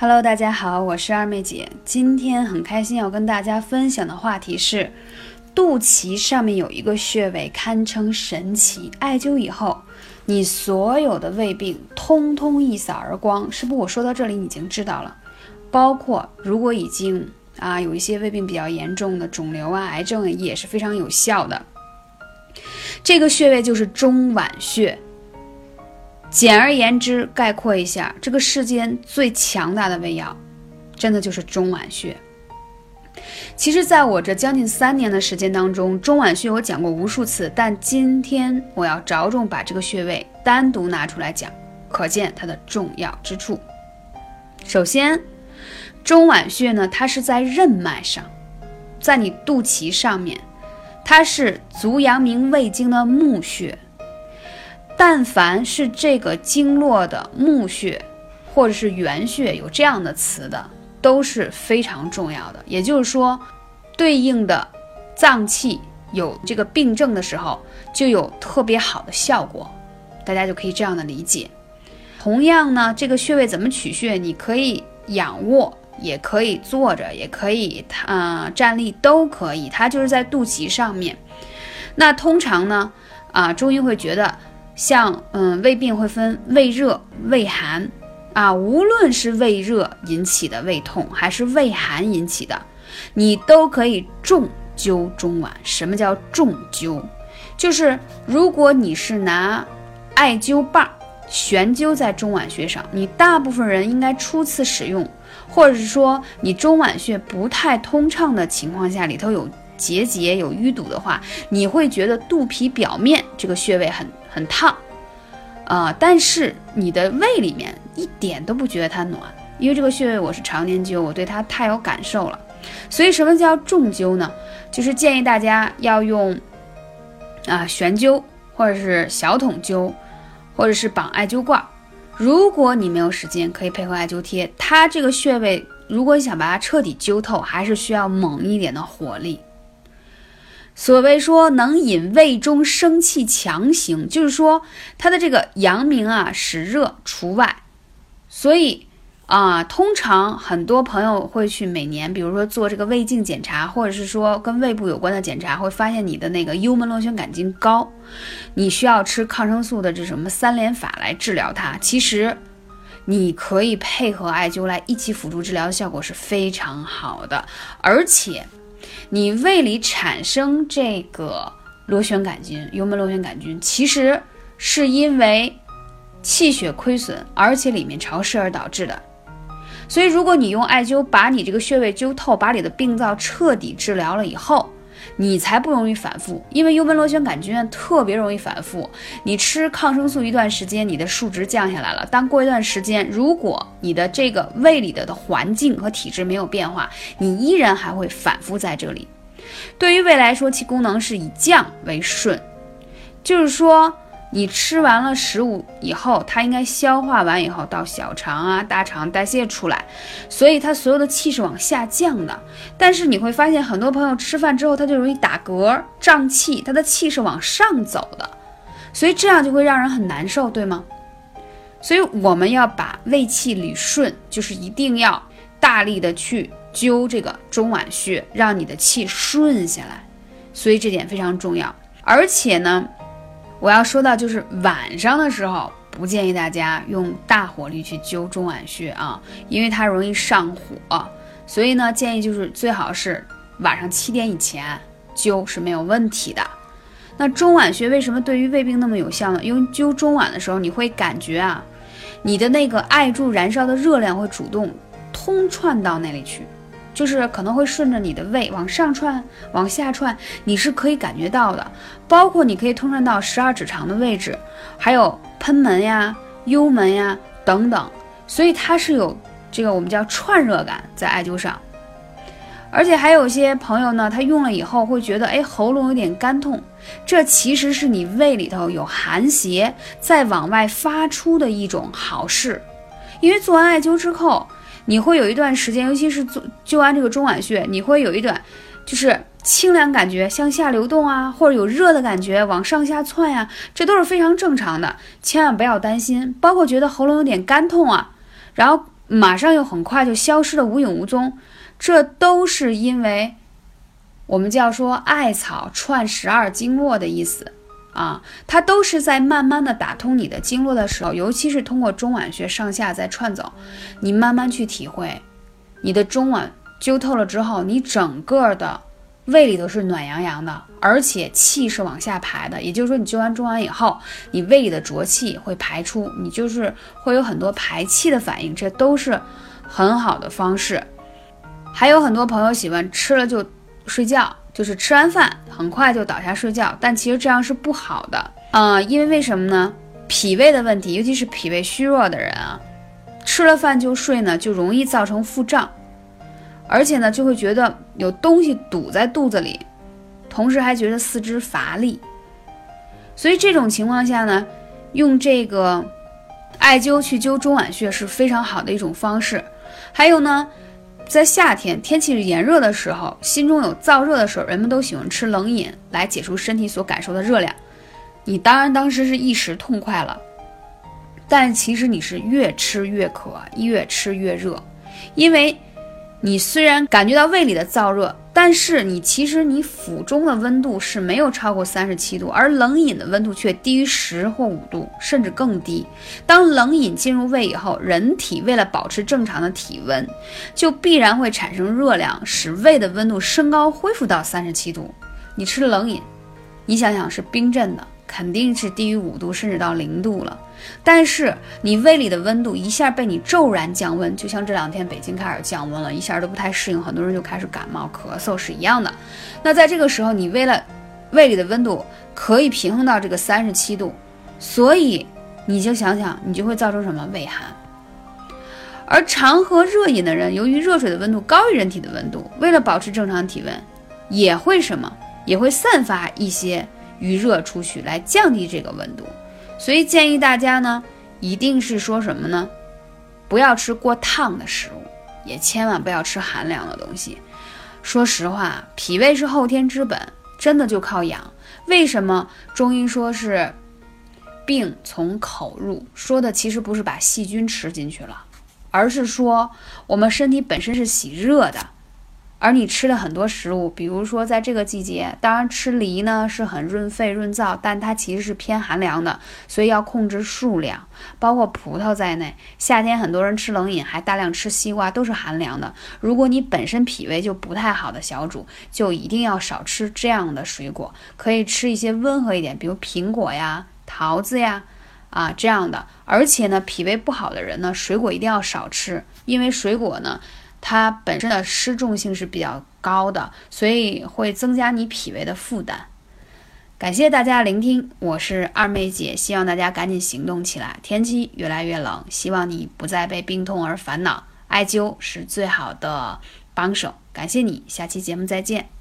Hello，大家好，我是二妹姐。今天很开心要跟大家分享的话题是，肚脐上面有一个穴位堪称神奇，艾灸以后，你所有的胃病通通一扫而光。是不？我说到这里你已经知道了，包括如果已经啊有一些胃病比较严重的肿瘤啊、癌症也是非常有效的。这个穴位就是中脘穴。简而言之，概括一下，这个世间最强大的胃药，真的就是中脘穴。其实，在我这将近三年的时间当中，中脘穴我讲过无数次，但今天我要着重把这个穴位单独拿出来讲，可见它的重要之处。首先，中脘穴呢，它是在任脉上，在你肚脐上面，它是足阳明胃经的募穴。但凡是这个经络的募穴，或者是原穴有这样的词的，都是非常重要的。也就是说，对应的脏器有这个病症的时候，就有特别好的效果。大家就可以这样的理解。同样呢，这个穴位怎么取穴？你可以仰卧，也可以坐着，也可以啊站立都可以。它就是在肚脐上面。那通常呢，啊中医会觉得。像嗯，胃病会分胃热、胃寒啊，无论是胃热引起的胃痛，还是胃寒引起的，你都可以重灸中脘。什么叫重灸？就是如果你是拿艾灸棒悬灸在中脘穴上，你大部分人应该初次使用，或者是说你中脘穴不太通畅的情况下，里头有结节、有淤堵的话，你会觉得肚皮表面这个穴位很。很烫，啊，但是你的胃里面一点都不觉得它暖，因为这个穴位我是常年灸，我对它太有感受了。所以什么叫重灸呢？就是建议大家要用啊悬灸，或者是小筒灸，或者是绑艾灸罐。如果你没有时间，可以配合艾灸贴。它这个穴位，如果你想把它彻底灸透，还是需要猛一点的火力。所谓说能引胃中生气强行，就是说它的这个阳明啊使热除外，所以啊，通常很多朋友会去每年，比如说做这个胃镜检查，或者是说跟胃部有关的检查，会发现你的那个幽门螺旋杆菌高，你需要吃抗生素的这什么三联法来治疗它。其实你可以配合艾灸来一起辅助治疗效果是非常好的，而且。你胃里产生这个螺旋杆菌、幽门螺旋杆菌，其实是因为气血亏损，而且里面潮湿而导致的。所以，如果你用艾灸把你这个穴位灸透，把你的病灶彻底治疗了以后，你才不容易反复。因为幽门螺旋杆菌特别容易反复。你吃抗生素一段时间，你的数值降下来了，但过一段时间，如果你的这个胃里的的环境和体质没有变化，你依然还会反复在这里。对于胃来说，其功能是以降为顺，就是说。你吃完了食物以后，它应该消化完以后到小肠啊、大肠代谢出来，所以它所有的气是往下降的。但是你会发现，很多朋友吃饭之后他就容易打嗝、胀气，他的气是往上走的，所以这样就会让人很难受，对吗？所以我们要把胃气捋顺，就是一定要大力的去灸这个中脘穴，让你的气顺下来。所以这点非常重要，而且呢。我要说到，就是晚上的时候，不建议大家用大火力去灸中脘穴啊，因为它容易上火。所以呢，建议就是最好是晚上七点以前灸是没有问题的。那中脘穴为什么对于胃病那么有效呢？因为灸中脘的时候，你会感觉啊，你的那个艾柱燃烧的热量会主动通窜到那里去。就是可能会顺着你的胃往上窜，往下窜，你是可以感觉到的。包括你可以通畅到十二指肠的位置，还有贲门呀、幽门呀等等。所以它是有这个我们叫串热感在艾灸上。而且还有些朋友呢，他用了以后会觉得，哎，喉咙有点干痛，这其实是你胃里头有寒邪在往外发出的一种好事。因为做完艾灸之后。你会有一段时间，尤其是做灸完这个中脘穴，你会有一段就是清凉感觉向下流动啊，或者有热的感觉往上下窜呀，这都是非常正常的，千万不要担心。包括觉得喉咙有点干痛啊，然后马上又很快就消失的无影无踪，这都是因为我们叫说艾草串十二经络的意思啊，它都是在慢慢的打通你的经络的时候，尤其是通过中脘穴上下在串走，你慢慢去体会，你的中脘灸透了之后，你整个的。胃里头是暖洋洋的，而且气是往下排的，也就是说，你灸完中脘以后，你胃里的浊气会排出，你就是会有很多排气的反应，这都是很好的方式。还有很多朋友喜欢吃了就睡觉，就是吃完饭很快就倒下睡觉，但其实这样是不好的啊，因为为什么呢？脾胃的问题，尤其是脾胃虚弱的人啊，吃了饭就睡呢，就容易造成腹胀。而且呢，就会觉得有东西堵在肚子里，同时还觉得四肢乏力。所以这种情况下呢，用这个艾灸去灸中脘穴是非常好的一种方式。还有呢，在夏天天气炎热的时候，心中有燥热的时候，人们都喜欢吃冷饮来解除身体所感受的热量。你当然当时是一时痛快了，但其实你是越吃越渴，越吃越热，因为。你虽然感觉到胃里的燥热，但是你其实你腹中的温度是没有超过三十七度，而冷饮的温度却低于十或五度，甚至更低。当冷饮进入胃以后，人体为了保持正常的体温，就必然会产生热量，使胃的温度升高，恢复到三十七度。你吃冷饮，你想想是冰镇的。肯定是低于五度，甚至到零度了。但是你胃里的温度一下被你骤然降温，就像这两天北京开始降温了，一下都不太适应，很多人就开始感冒、咳嗽是一样的。那在这个时候，你为了胃里的温度可以平衡到这个三十七度，所以你就想想，你就会造成什么胃寒。而常喝热饮的人，由于热水的温度高于人体的温度，为了保持正常体温，也会什么，也会散发一些。余热出去来降低这个温度，所以建议大家呢，一定是说什么呢？不要吃过烫的食物，也千万不要吃寒凉的东西。说实话，脾胃是后天之本，真的就靠养。为什么中医说是病从口入？说的其实不是把细菌吃进去了，而是说我们身体本身是喜热的。而你吃的很多食物，比如说在这个季节，当然吃梨呢是很润肺润燥，但它其实是偏寒凉的，所以要控制数量，包括葡萄在内。夏天很多人吃冷饮，还大量吃西瓜，都是寒凉的。如果你本身脾胃就不太好的小主，就一定要少吃这样的水果，可以吃一些温和一点，比如苹果呀、桃子呀，啊这样的。而且呢，脾胃不好的人呢，水果一定要少吃，因为水果呢。它本身的失重性是比较高的，所以会增加你脾胃的负担。感谢大家聆听，我是二妹姐，希望大家赶紧行动起来。天气越来越冷，希望你不再被病痛而烦恼，艾灸是最好的帮手。感谢你，下期节目再见。